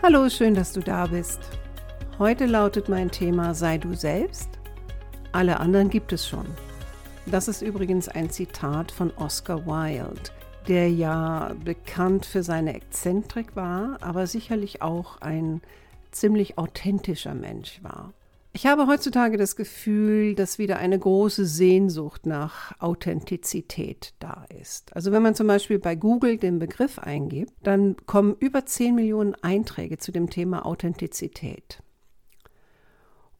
Hallo, schön, dass du da bist. Heute lautet mein Thema Sei du selbst. Alle anderen gibt es schon. Das ist übrigens ein Zitat von Oscar Wilde, der ja bekannt für seine Exzentrik war, aber sicherlich auch ein ziemlich authentischer Mensch war. Ich habe heutzutage das Gefühl, dass wieder eine große Sehnsucht nach Authentizität da ist. Also wenn man zum Beispiel bei Google den Begriff eingibt, dann kommen über 10 Millionen Einträge zu dem Thema Authentizität.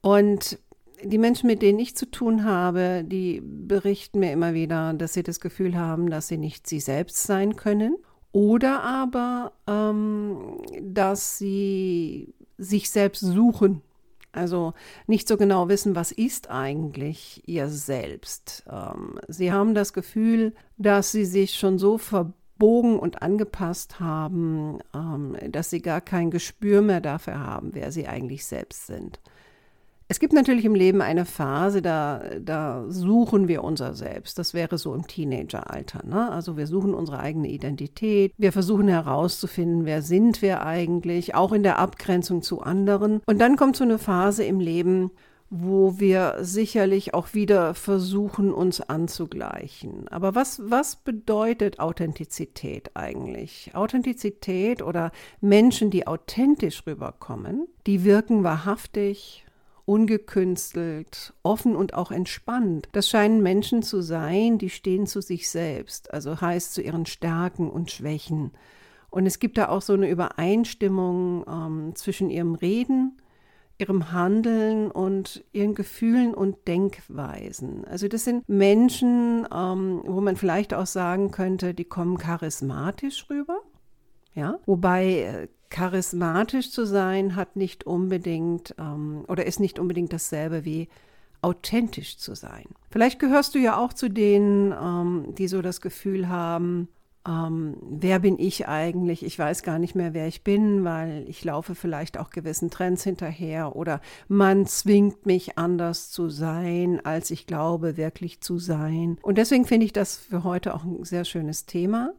Und die Menschen, mit denen ich zu tun habe, die berichten mir immer wieder, dass sie das Gefühl haben, dass sie nicht sie selbst sein können oder aber, ähm, dass sie sich selbst suchen also nicht so genau wissen, was ist eigentlich ihr Selbst. Ähm, sie haben das Gefühl, dass sie sich schon so verbogen und angepasst haben, ähm, dass sie gar kein Gespür mehr dafür haben, wer sie eigentlich selbst sind. Es gibt natürlich im Leben eine Phase, da, da suchen wir unser Selbst. Das wäre so im Teenageralter. Ne? Also wir suchen unsere eigene Identität. Wir versuchen herauszufinden, wer sind wir eigentlich, auch in der Abgrenzung zu anderen. Und dann kommt so eine Phase im Leben, wo wir sicherlich auch wieder versuchen, uns anzugleichen. Aber was, was bedeutet Authentizität eigentlich? Authentizität oder Menschen, die authentisch rüberkommen, die wirken wahrhaftig, ungekünstelt, offen und auch entspannt. Das scheinen Menschen zu sein, die stehen zu sich selbst, also heißt zu ihren Stärken und Schwächen. Und es gibt da auch so eine Übereinstimmung ähm, zwischen ihrem Reden, ihrem Handeln und ihren Gefühlen und Denkweisen. Also das sind Menschen, ähm, wo man vielleicht auch sagen könnte, die kommen charismatisch rüber. Ja, wobei äh, charismatisch zu sein hat nicht unbedingt ähm, oder ist nicht unbedingt dasselbe wie authentisch zu sein. Vielleicht gehörst du ja auch zu denen, ähm, die so das Gefühl haben, ähm, wer bin ich eigentlich? Ich weiß gar nicht mehr, wer ich bin, weil ich laufe vielleicht auch gewissen Trends hinterher oder man zwingt mich anders zu sein, als ich glaube, wirklich zu sein. Und deswegen finde ich das für heute auch ein sehr schönes Thema.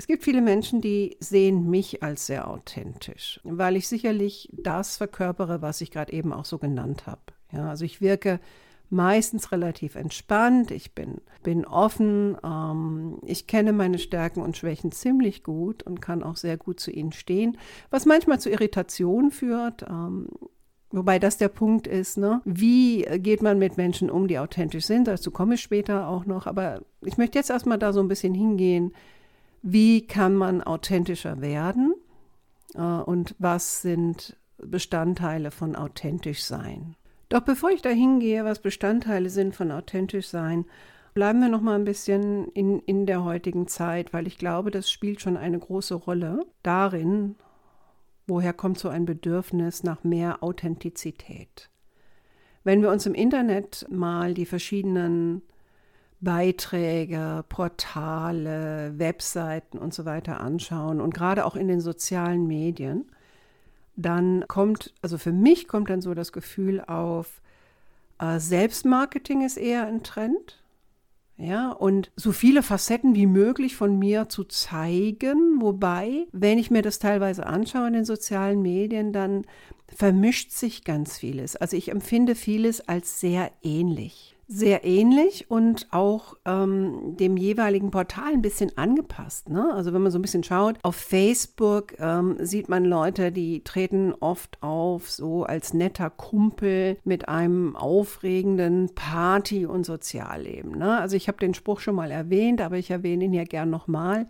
Es gibt viele Menschen, die sehen mich als sehr authentisch, weil ich sicherlich das verkörpere, was ich gerade eben auch so genannt habe. Ja, also ich wirke meistens relativ entspannt, ich bin, bin offen, ähm, ich kenne meine Stärken und Schwächen ziemlich gut und kann auch sehr gut zu ihnen stehen, was manchmal zu Irritation führt. Ähm, Wobei das der Punkt ist, ne? Wie geht man mit Menschen um, die authentisch sind? Dazu komme ich später auch noch. Aber ich möchte jetzt erstmal da so ein bisschen hingehen, wie kann man authentischer werden äh, und was sind Bestandteile von authentisch sein. Doch bevor ich da hingehe, was Bestandteile sind von authentisch sein, bleiben wir noch mal ein bisschen in, in der heutigen Zeit, weil ich glaube, das spielt schon eine große Rolle darin, woher kommt so ein Bedürfnis nach mehr Authentizität. Wenn wir uns im Internet mal die verschiedenen Beiträge, Portale, Webseiten und so weiter anschauen und gerade auch in den sozialen Medien, dann kommt, also für mich kommt dann so das Gefühl auf, äh, Selbstmarketing ist eher ein Trend. Ja, und so viele Facetten wie möglich von mir zu zeigen, wobei, wenn ich mir das teilweise anschaue in den sozialen Medien, dann vermischt sich ganz vieles. Also ich empfinde vieles als sehr ähnlich sehr ähnlich und auch ähm, dem jeweiligen Portal ein bisschen angepasst. Ne? Also wenn man so ein bisschen schaut, auf Facebook ähm, sieht man Leute, die treten oft auf so als netter Kumpel mit einem aufregenden Party- und Sozialleben. Ne? Also ich habe den Spruch schon mal erwähnt, aber ich erwähne ihn ja gern nochmal.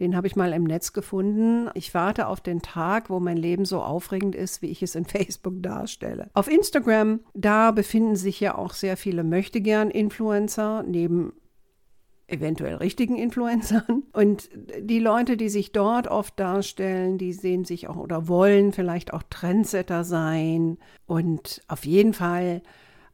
Den habe ich mal im Netz gefunden. Ich warte auf den Tag, wo mein Leben so aufregend ist, wie ich es in Facebook darstelle. Auf Instagram, da befinden sich ja auch sehr viele Möchtegern-Influencer, neben eventuell richtigen Influencern. Und die Leute, die sich dort oft darstellen, die sehen sich auch oder wollen vielleicht auch Trendsetter sein und auf jeden Fall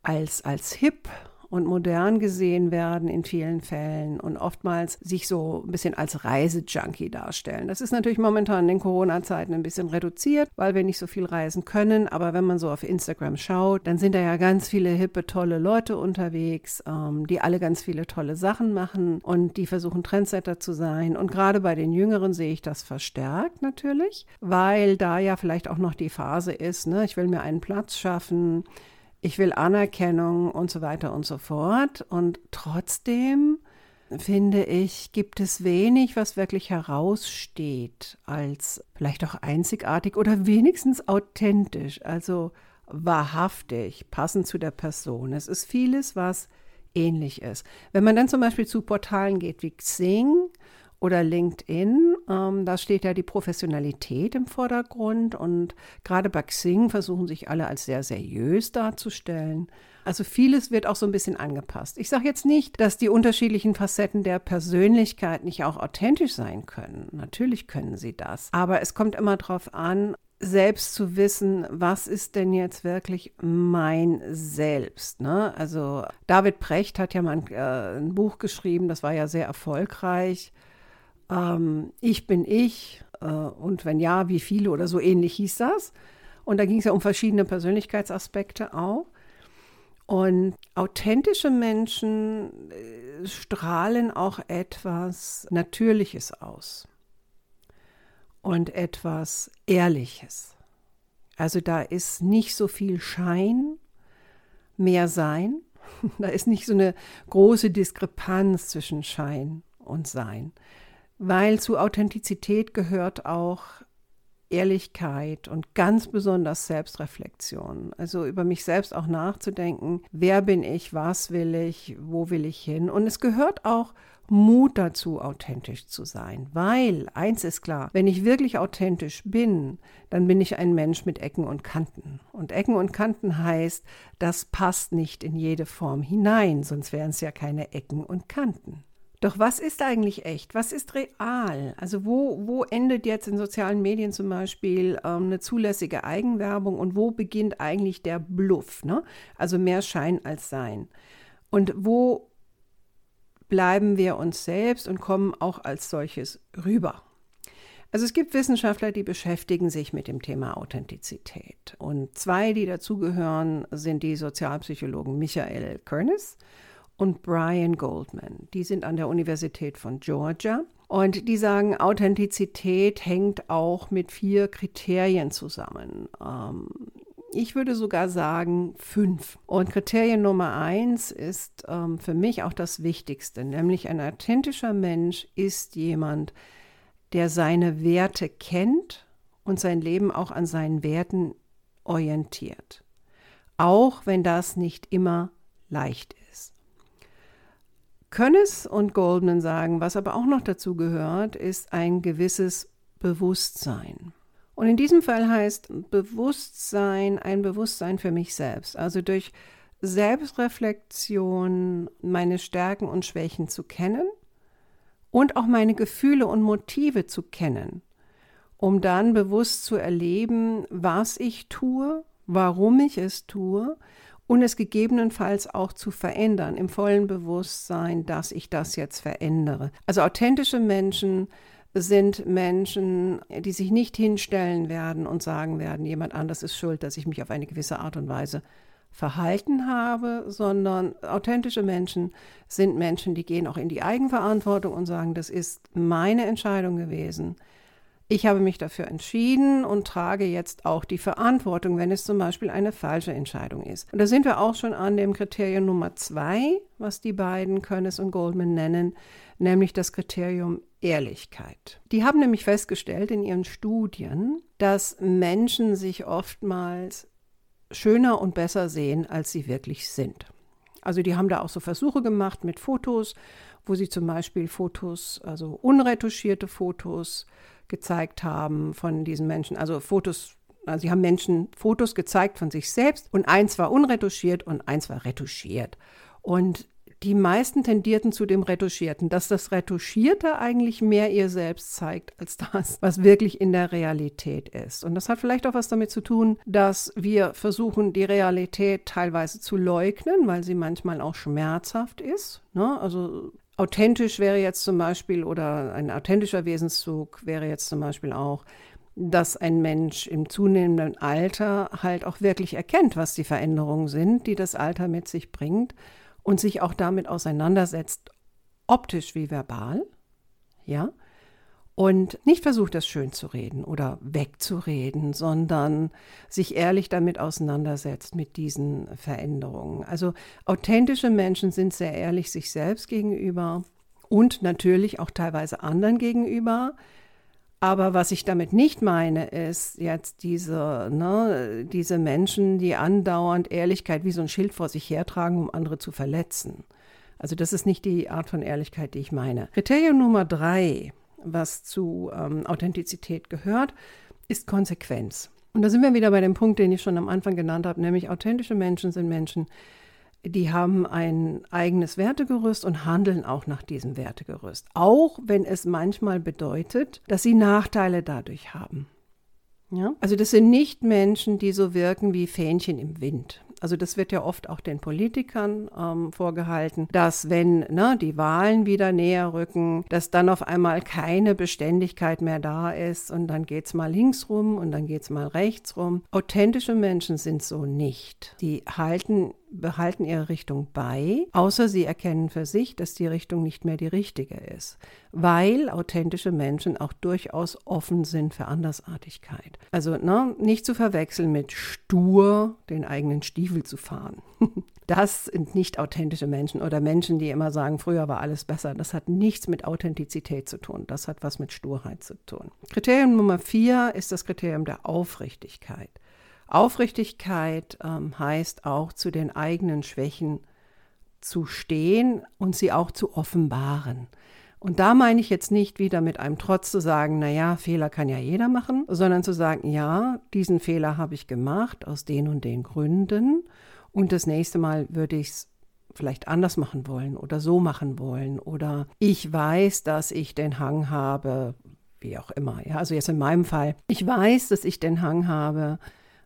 als, als hip und modern gesehen werden in vielen Fällen und oftmals sich so ein bisschen als Reisejunkie darstellen. Das ist natürlich momentan in den Corona-Zeiten ein bisschen reduziert, weil wir nicht so viel reisen können. Aber wenn man so auf Instagram schaut, dann sind da ja ganz viele hippe, tolle Leute unterwegs, ähm, die alle ganz viele tolle Sachen machen und die versuchen Trendsetter zu sein. Und gerade bei den Jüngeren sehe ich das verstärkt natürlich, weil da ja vielleicht auch noch die Phase ist, ne? ich will mir einen Platz schaffen ich will Anerkennung und so weiter und so fort. Und trotzdem finde ich, gibt es wenig, was wirklich heraussteht als vielleicht auch einzigartig oder wenigstens authentisch, also wahrhaftig, passend zu der Person. Es ist vieles, was ähnlich ist. Wenn man dann zum Beispiel zu Portalen geht wie Xing oder LinkedIn. Ähm, da steht ja die Professionalität im Vordergrund und gerade bei Xing versuchen sich alle als sehr seriös darzustellen. Also vieles wird auch so ein bisschen angepasst. Ich sage jetzt nicht, dass die unterschiedlichen Facetten der Persönlichkeit nicht auch authentisch sein können. Natürlich können sie das. Aber es kommt immer darauf an, selbst zu wissen, was ist denn jetzt wirklich mein Selbst. Ne? Also David Precht hat ja mal ein, äh, ein Buch geschrieben, das war ja sehr erfolgreich ähm, Ich bin ich äh, und wenn ja, wie viele oder so ähnlich hieß das. Und da ging es ja um verschiedene Persönlichkeitsaspekte auch. Und authentische Menschen äh, strahlen auch etwas Natürliches aus und etwas Ehrliches. Also da ist nicht so viel Schein, mehr Sein. Da ist nicht so eine große Diskrepanz zwischen Schein und Sein weil zu Authentizität gehört auch Ehrlichkeit und ganz besonders Selbstreflexion. Also über mich selbst auch nachzudenken, wer bin ich, was will ich, wo will ich hin. Und es gehört auch Mut dazu, authentisch zu sein, weil eins ist klar, wenn ich wirklich authentisch bin, dann bin ich ein Mensch mit Ecken und Kanten. Und Ecken und Kanten heißt, das passt nicht in jede Form hinein, sonst wären es ja keine Ecken und Kanten. Doch was ist eigentlich echt? Was ist real? Also wo, wo endet jetzt in sozialen Medien zum Beispiel ähm, eine zulässige Eigenwerbung und wo beginnt eigentlich der Bluff? Ne? Also mehr Schein als Sein. Und wo bleiben wir uns selbst und kommen auch als solches rüber? Also es gibt Wissenschaftler, die beschäftigen sich mit dem Thema Authentizität. Und zwei, die dazugehören, sind die Sozialpsychologen Michael Kernes und Brian Goldman. Die sind an der Universität von Georgia. Und die sagen, Authentizität hängt auch mit vier Kriterien zusammen. Ähm, ich würde sogar sagen fünf. Und Kriterium Nummer eins ist ähm, für mich auch das Wichtigste, nämlich ein authentischer Mensch ist jemand, der seine Werte kennt und sein Leben auch an seinen Werten orientiert. Auch wenn das nicht immer leicht ist. Könnes und Goldman sagen, was aber auch noch dazu gehört, ist ein gewisses Bewusstsein. Und in diesem Fall heißt Bewusstsein ein Bewusstsein für mich selbst. Also durch Selbstreflexion meine Stärken und Schwächen zu kennen und auch meine Gefühle und Motive zu kennen, um dann bewusst zu erleben, was ich tue, warum ich es tue und es gegebenenfalls auch zu verändern, im vollen Bewusstsein, dass ich das jetzt verändere. Also authentische Menschen sind Menschen, die sich nicht hinstellen werden und sagen werden, jemand anders ist schuld, dass ich mich auf eine gewisse Art und Weise verhalten habe, sondern authentische Menschen sind Menschen, die gehen auch in die Eigenverantwortung und sagen, das ist meine Entscheidung gewesen. Ich habe mich dafür entschieden und trage jetzt auch die Verantwortung, wenn es zum Beispiel eine falsche Entscheidung ist. Und da sind wir auch schon an dem Kriterium Nummer zwei, was die beiden Könnes und Goldman nennen, nämlich das Kriterium Ehrlichkeit. Die haben nämlich festgestellt in ihren Studien, dass Menschen sich oftmals schöner und besser sehen, als sie wirklich sind. Also die haben da auch so Versuche gemacht mit Fotos, wo sie zum Beispiel Fotos, also unretuschierte Fotos, gezeigt haben von diesen Menschen. Also Fotos, also sie haben Menschen Fotos gezeigt von sich selbst und eins war unretuschiert und eins war retuschiert. Und die meisten tendierten zu dem Retuschierten, dass das Retuschierte eigentlich mehr ihr selbst zeigt als das, was wirklich in der Realität ist. Und das hat vielleicht auch was damit zu tun, dass wir versuchen, die Realität teilweise zu leugnen, weil sie manchmal auch schmerzhaft ist. Ne? Also authentisch wäre jetzt zum Beispiel oder ein authentischer Wesenszug wäre jetzt zum Beispiel auch, dass ein Mensch im zunehmenden Alter halt auch wirklich erkennt, was die Veränderungen sind, die das Alter mit sich bringt und sich auch damit auseinandersetzt, optisch wie verbal, ja, und nicht versucht, das schön zu reden oder wegzureden, sondern sich ehrlich damit auseinandersetzt mit diesen Veränderungen. Also authentische Menschen sind sehr ehrlich sich selbst gegenüber und natürlich auch teilweise anderen gegenüber. Aber was ich damit nicht meine, ist jetzt diese, ne, diese Menschen, die andauernd Ehrlichkeit wie so ein Schild vor sich hertragen, um andere zu verletzen. Also das ist nicht die Art von Ehrlichkeit, die ich meine. Kriterium Nummer drei was zu ähm, Authentizität gehört, ist Konsequenz. Und da sind wir wieder bei dem Punkt, den ich schon am Anfang genannt habe, nämlich authentische Menschen sind Menschen, die haben ein eigenes Wertegerüst und handeln auch nach diesem Wertegerüst. Auch wenn es manchmal bedeutet, dass sie Nachteile dadurch haben. Ja? Also das sind nicht Menschen, die so wirken wie Fähnchen im Wind. Also das wird ja oft auch den Politikern ähm, vorgehalten, dass wenn ne, die Wahlen wieder näher rücken, dass dann auf einmal keine Beständigkeit mehr da ist und dann geht es mal links rum und dann geht es mal rechts rum. Authentische Menschen sind so nicht. Die halten behalten ihre Richtung bei, außer sie erkennen für sich, dass die Richtung nicht mehr die richtige ist, weil authentische Menschen auch durchaus offen sind für Andersartigkeit. Also ne, nicht zu verwechseln mit stur den eigenen Stiefel zu fahren. Das sind nicht authentische Menschen oder Menschen, die immer sagen, früher war alles besser. Das hat nichts mit Authentizität zu tun. Das hat was mit Sturheit zu tun. Kriterium Nummer vier ist das Kriterium der Aufrichtigkeit. Aufrichtigkeit ähm, heißt auch zu den eigenen Schwächen zu stehen und sie auch zu offenbaren. Und da meine ich jetzt nicht wieder mit einem Trotz zu sagen, naja, Fehler kann ja jeder machen, sondern zu sagen, ja, diesen Fehler habe ich gemacht aus den und den Gründen und das nächste Mal würde ich es vielleicht anders machen wollen oder so machen wollen oder ich weiß, dass ich den Hang habe, wie auch immer. Ja, also jetzt in meinem Fall, ich weiß, dass ich den Hang habe,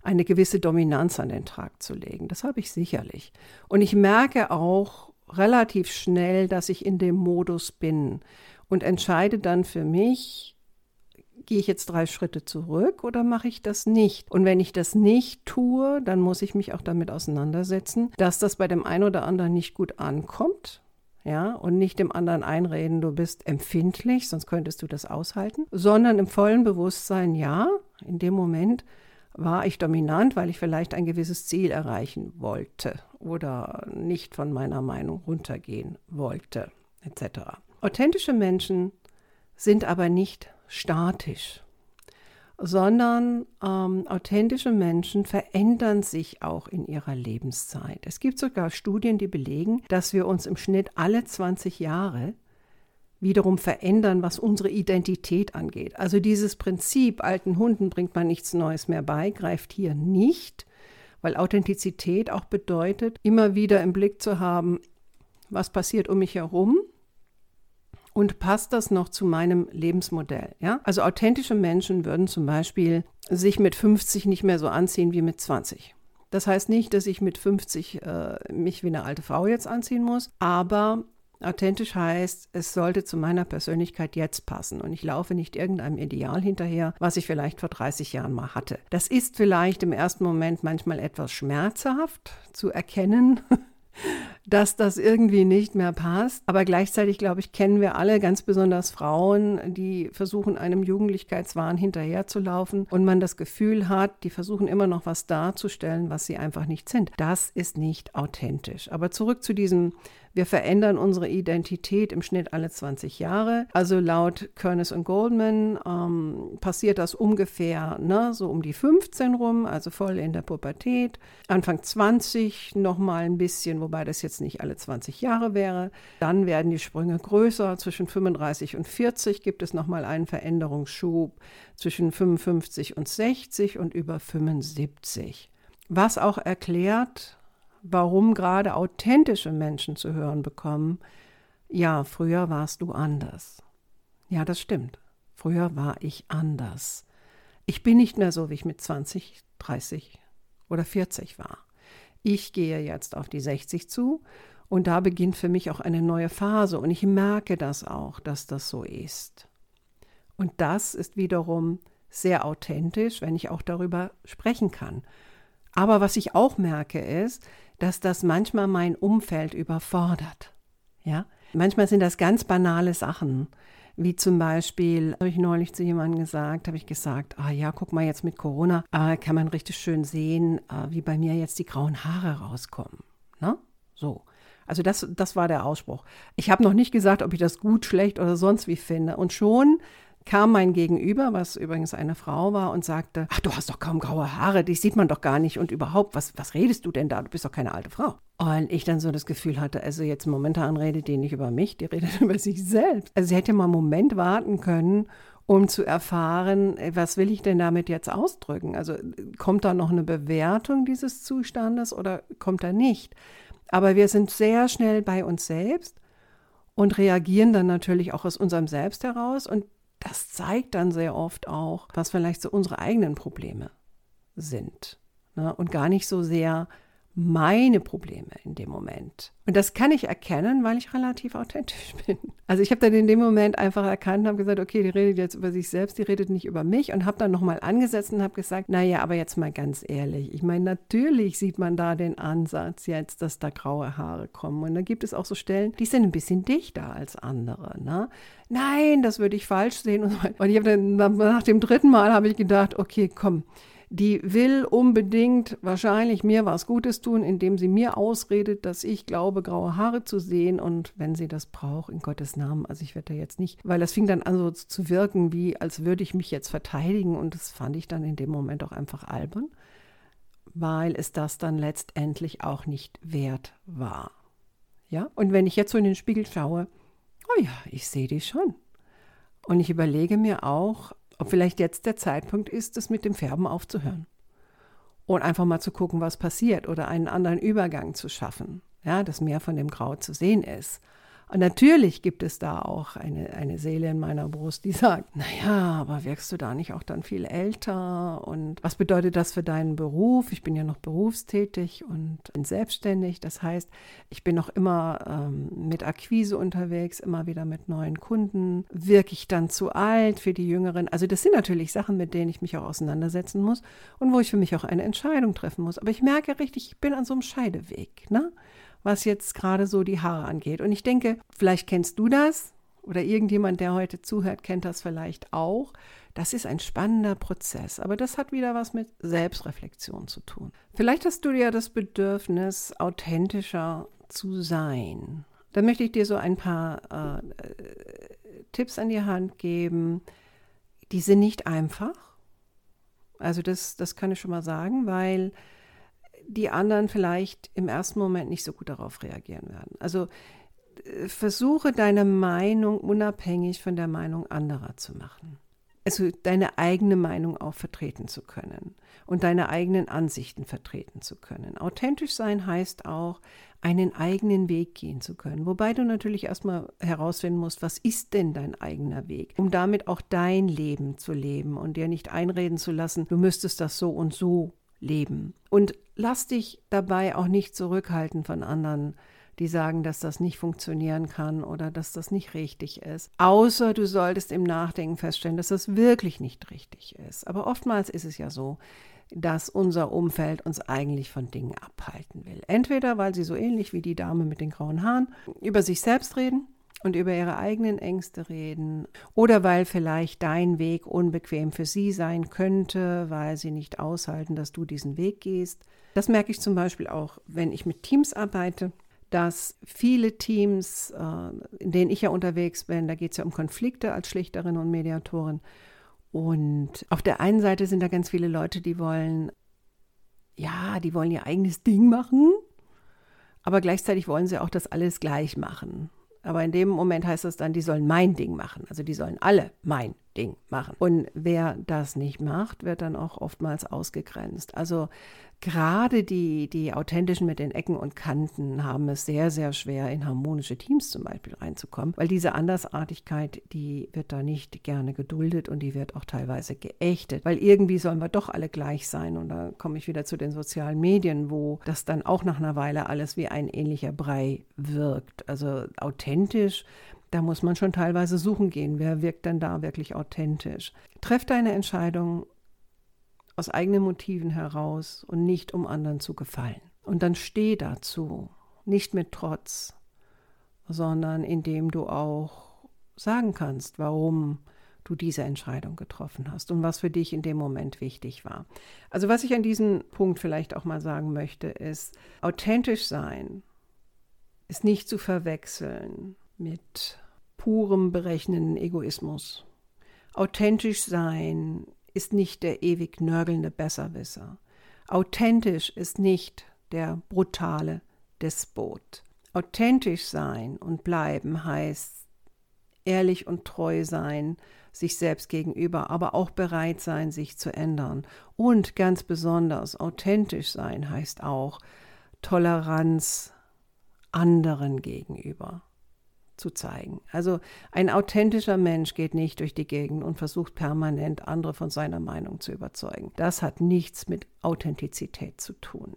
eine gewisse Dominanz an den Tag zu legen. Das habe ich sicherlich. Und ich merke auch relativ schnell, dass ich in dem Modus bin und entscheide dann für mich, gehe ich jetzt drei Schritte zurück oder mache ich das nicht? Und wenn ich das nicht tue, dann muss ich mich auch damit auseinandersetzen, dass das bei dem einen oder anderen nicht gut ankommt. Ja, und nicht dem anderen einreden, du bist empfindlich, sonst könntest du das aushalten, sondern im vollen Bewusstsein, ja, in dem Moment war ich dominant, weil ich vielleicht ein gewisses Ziel erreichen wollte oder nicht von meiner Meinung runtergehen wollte, etc. Authentische Menschen sind aber nicht statisch, sondern ähm, authentische Menschen verändern sich auch in ihrer Lebenszeit. Es gibt sogar Studien, die belegen, dass wir uns im Schnitt alle 20 Jahre wiederum verändern, was unsere Identität angeht. Also dieses Prinzip, alten Hunden bringt man nichts Neues mehr bei, greift hier nicht, weil Authentizität auch bedeutet, immer wieder im Blick zu haben, was passiert um mich herum und passt das noch zu meinem Lebensmodell. Ja? Also authentische Menschen würden zum Beispiel sich mit 50 nicht mehr so anziehen wie mit 20. Das heißt nicht, dass ich mit 50 äh, mich wie eine alte Frau jetzt anziehen muss, aber Authentisch heißt, es sollte zu meiner Persönlichkeit jetzt passen und ich laufe nicht irgendeinem Ideal hinterher, was ich vielleicht vor 30 Jahren mal hatte. Das ist vielleicht im ersten Moment manchmal etwas schmerzhaft zu erkennen, dass das irgendwie nicht mehr passt. Aber gleichzeitig, glaube ich, kennen wir alle, ganz besonders Frauen, die versuchen, einem Jugendlichkeitswahn hinterherzulaufen und man das Gefühl hat, die versuchen immer noch was darzustellen, was sie einfach nicht sind. Das ist nicht authentisch. Aber zurück zu diesem wir verändern unsere Identität im Schnitt alle 20 Jahre. Also laut Kernes und Goldman ähm, passiert das ungefähr ne, so um die 15 rum, also voll in der Pubertät. Anfang 20 nochmal ein bisschen, wobei das jetzt nicht alle 20 Jahre wäre. Dann werden die Sprünge größer. Zwischen 35 und 40 gibt es nochmal einen Veränderungsschub. Zwischen 55 und 60 und über 75. Was auch erklärt, warum gerade authentische Menschen zu hören bekommen, ja, früher warst du anders. Ja, das stimmt. Früher war ich anders. Ich bin nicht mehr so, wie ich mit 20, 30 oder 40 war. Ich gehe jetzt auf die 60 zu und da beginnt für mich auch eine neue Phase und ich merke das auch, dass das so ist. Und das ist wiederum sehr authentisch, wenn ich auch darüber sprechen kann. Aber was ich auch merke ist, dass das manchmal mein Umfeld überfordert. Ja, manchmal sind das ganz banale Sachen. Wie zum Beispiel, habe ich neulich zu jemandem gesagt, habe ich gesagt, ah ja, guck mal jetzt mit Corona, äh, kann man richtig schön sehen, äh, wie bei mir jetzt die grauen Haare rauskommen. Ne? So. Also das, das war der Ausspruch. Ich habe noch nicht gesagt, ob ich das gut, schlecht oder sonst wie finde. Und schon kam mein Gegenüber, was übrigens eine Frau war, und sagte, ach, du hast doch kaum graue Haare, die sieht man doch gar nicht. Und überhaupt, was, was redest du denn da? Du bist doch keine alte Frau. Und ich dann so das Gefühl hatte, also jetzt momentan redet die nicht über mich, die redet über sich selbst. Also sie hätte mal einen Moment warten können, um zu erfahren, was will ich denn damit jetzt ausdrücken? Also kommt da noch eine Bewertung dieses Zustandes oder kommt da nicht? Aber wir sind sehr schnell bei uns selbst und reagieren dann natürlich auch aus unserem Selbst heraus. Und das zeigt dann sehr oft auch, was vielleicht so unsere eigenen Probleme sind. Ne? Und gar nicht so sehr meine Probleme in dem Moment. Und das kann ich erkennen, weil ich relativ authentisch bin. Also ich habe dann in dem Moment einfach erkannt und habe gesagt, okay, die redet jetzt über sich selbst, die redet nicht über mich und habe dann nochmal angesetzt und habe gesagt, naja, aber jetzt mal ganz ehrlich, ich meine, natürlich sieht man da den Ansatz jetzt, dass da graue Haare kommen. Und da gibt es auch so Stellen, die sind ein bisschen dichter als andere. Ne? Nein, das würde ich falsch sehen. Und, und ich habe dann nach dem dritten Mal habe ich gedacht, okay, komm, die will unbedingt wahrscheinlich mir was Gutes tun, indem sie mir ausredet, dass ich glaube, graue Haare zu sehen und wenn sie das braucht, in Gottes Namen. Also ich werde da jetzt nicht, weil das fing dann an so zu wirken, wie als würde ich mich jetzt verteidigen und das fand ich dann in dem Moment auch einfach albern, weil es das dann letztendlich auch nicht wert war. Ja, und wenn ich jetzt so in den Spiegel schaue, oh ja, ich sehe die schon. Und ich überlege mir auch, ob vielleicht jetzt der Zeitpunkt ist, das mit dem Färben aufzuhören. Und einfach mal zu gucken, was passiert oder einen anderen Übergang zu schaffen, ja, dass mehr von dem Grau zu sehen ist. Und natürlich gibt es da auch eine, eine Seele in meiner Brust, die sagt, naja, aber wirkst du da nicht auch dann viel älter? Und was bedeutet das für deinen Beruf? Ich bin ja noch berufstätig und bin selbstständig. Das heißt, ich bin noch immer ähm, mit Akquise unterwegs, immer wieder mit neuen Kunden. Wirke ich dann zu alt für die Jüngeren? Also das sind natürlich Sachen, mit denen ich mich auch auseinandersetzen muss und wo ich für mich auch eine Entscheidung treffen muss. Aber ich merke richtig, ich bin an so einem Scheideweg. Ne? Was jetzt gerade so die Haare angeht. Und ich denke, vielleicht kennst du das oder irgendjemand, der heute zuhört, kennt das vielleicht auch. Das ist ein spannender Prozess, aber das hat wieder was mit Selbstreflexion zu tun. Vielleicht hast du ja das Bedürfnis, authentischer zu sein. Dann möchte ich dir so ein paar äh, Tipps an die Hand geben. Die sind nicht einfach. Also das, das kann ich schon mal sagen, weil die anderen vielleicht im ersten Moment nicht so gut darauf reagieren werden. Also äh, versuche deine Meinung unabhängig von der Meinung anderer zu machen. Also deine eigene Meinung auch vertreten zu können und deine eigenen Ansichten vertreten zu können. Authentisch sein heißt auch, einen eigenen Weg gehen zu können. Wobei du natürlich erstmal herausfinden musst, was ist denn dein eigener Weg, um damit auch dein Leben zu leben und dir nicht einreden zu lassen, du müsstest das so und so leben. Und lass dich dabei auch nicht zurückhalten von anderen, die sagen, dass das nicht funktionieren kann oder dass das nicht richtig ist. Außer du solltest im Nachdenken feststellen, dass das wirklich nicht richtig ist. Aber oftmals ist es ja so, dass unser Umfeld uns eigentlich von Dingen abhalten will. Entweder weil sie so ähnlich wie die Dame mit den grauen Haaren über sich selbst reden und über ihre eigenen Ängste reden oder weil vielleicht dein Weg unbequem für sie sein könnte, weil sie nicht aushalten, dass du diesen Weg gehst. Das merke ich zum Beispiel auch, wenn ich mit Teams arbeite, dass viele Teams, äh, in denen ich ja unterwegs bin, da geht es ja um Konflikte als Schlichterin und Mediatorin. Und auf der einen Seite sind da ganz viele Leute, die wollen, ja, die wollen ihr eigenes Ding machen, aber gleichzeitig wollen sie auch das alles gleich machen. Aber in dem Moment heißt es dann, die sollen mein Ding machen. Also die sollen alle mein Ding machen. Und wer das nicht macht, wird dann auch oftmals ausgegrenzt. Also gerade die, die authentischen mit den Ecken und Kanten haben es sehr, sehr schwer, in harmonische Teams zum Beispiel reinzukommen, weil diese Andersartigkeit, die wird da nicht gerne geduldet und die wird auch teilweise geächtet, weil irgendwie sollen wir doch alle gleich sein. Und da komme ich wieder zu den sozialen Medien, wo das dann auch nach einer Weile alles wie ein ähnlicher Brei wirkt. Also authentisch da muss man schon teilweise suchen gehen, wer wirkt denn da wirklich authentisch. Treff deine Entscheidung aus eigenen Motiven heraus und nicht um anderen zu gefallen. Und dann steh dazu, nicht mit Trotz, sondern indem du auch sagen kannst, warum du diese Entscheidung getroffen hast und was für dich in dem Moment wichtig war. Also was ich an diesem Punkt vielleicht auch mal sagen möchte, ist, authentisch sein ist nicht zu verwechseln mit purem berechnenden Egoismus. Authentisch sein ist nicht der ewig nörgelnde Besserwisser. Authentisch ist nicht der brutale Despot. Authentisch sein und bleiben heißt ehrlich und treu sein, sich selbst gegenüber, aber auch bereit sein, sich zu ändern. Und ganz besonders authentisch sein heißt auch Toleranz anderen gegenüber zu zeigen. Also ein authentischer Mensch geht nicht durch die Gegend und versucht permanent andere von seiner Meinung zu überzeugen. Das hat nichts mit Authentizität zu tun.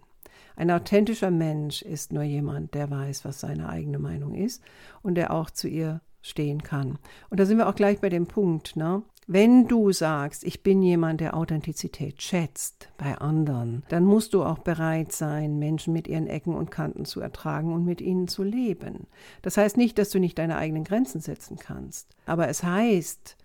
Ein authentischer Mensch ist nur jemand, der weiß, was seine eigene Meinung ist und der auch zu ihr stehen kann. Und da sind wir auch gleich bei dem Punkt, ne? Wenn du sagst, ich bin jemand, der Authentizität schätzt bei anderen, dann musst du auch bereit sein, Menschen mit ihren Ecken und Kanten zu ertragen und mit ihnen zu leben. Das heißt nicht, dass du nicht deine eigenen Grenzen setzen kannst, aber es heißt,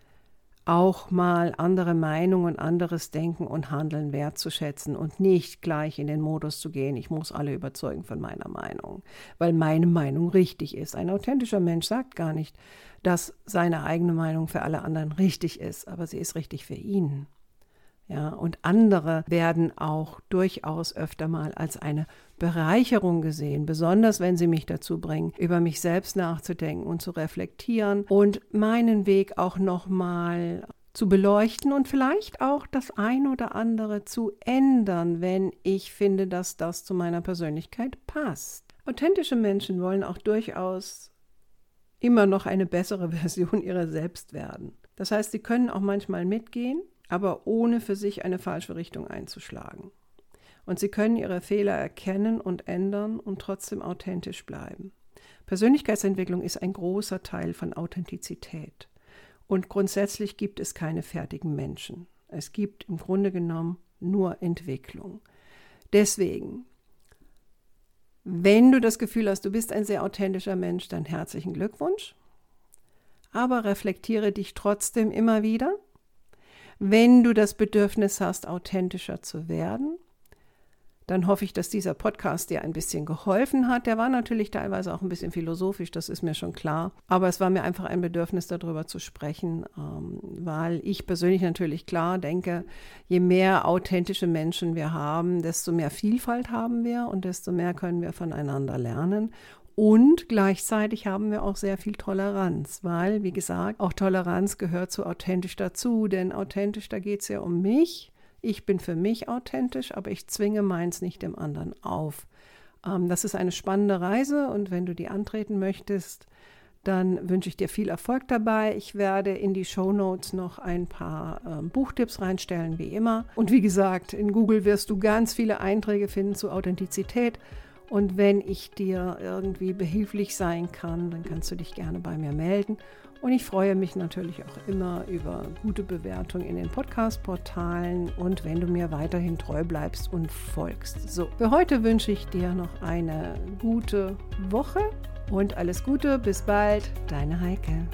auch mal andere Meinungen, anderes Denken und Handeln wertzuschätzen und nicht gleich in den Modus zu gehen, ich muss alle überzeugen von meiner Meinung, weil meine Meinung richtig ist. Ein authentischer Mensch sagt gar nicht, dass seine eigene Meinung für alle anderen richtig ist, aber sie ist richtig für ihn. Ja, und andere werden auch durchaus öfter mal als eine Bereicherung gesehen, besonders wenn sie mich dazu bringen, über mich selbst nachzudenken und zu reflektieren und meinen Weg auch nochmal zu beleuchten und vielleicht auch das ein oder andere zu ändern, wenn ich finde, dass das zu meiner Persönlichkeit passt. Authentische Menschen wollen auch durchaus immer noch eine bessere Version ihrer selbst werden. Das heißt, sie können auch manchmal mitgehen, aber ohne für sich eine falsche Richtung einzuschlagen. Und sie können ihre Fehler erkennen und ändern und trotzdem authentisch bleiben. Persönlichkeitsentwicklung ist ein großer Teil von Authentizität. Und grundsätzlich gibt es keine fertigen Menschen. Es gibt im Grunde genommen nur Entwicklung. Deswegen, wenn du das Gefühl hast, du bist ein sehr authentischer Mensch, dann herzlichen Glückwunsch. Aber reflektiere dich trotzdem immer wieder wenn du das Bedürfnis hast, authentischer zu werden, dann hoffe ich, dass dieser Podcast dir ein bisschen geholfen hat. Der war natürlich teilweise auch ein bisschen philosophisch, das ist mir schon klar. Aber es war mir einfach ein Bedürfnis, darüber zu sprechen, ähm, weil ich persönlich natürlich klar denke, je mehr authentische Menschen wir haben, desto mehr Vielfalt haben wir und desto mehr können wir voneinander lernen. Und gleichzeitig haben wir auch sehr viel Toleranz, weil, wie gesagt, auch Toleranz gehört zu authentisch dazu, denn authentisch, da geht es ja um mich. Ich bin für mich authentisch, aber ich zwinge meins nicht dem anderen auf. Ähm, das ist eine spannende Reise und wenn du die antreten möchtest, dann wünsche ich dir viel Erfolg dabei. Ich werde in die Show Notes noch ein paar ähm, Buchtipps reinstellen, wie immer. Und wie gesagt, in Google wirst du ganz viele Einträge finden zu Authentizität. Und wenn ich dir irgendwie behilflich sein kann, dann kannst du dich gerne bei mir melden. Und ich freue mich natürlich auch immer über gute Bewertungen in den Podcast-Portalen und wenn du mir weiterhin treu bleibst und folgst. So, für heute wünsche ich dir noch eine gute Woche und alles Gute. Bis bald, deine Heike.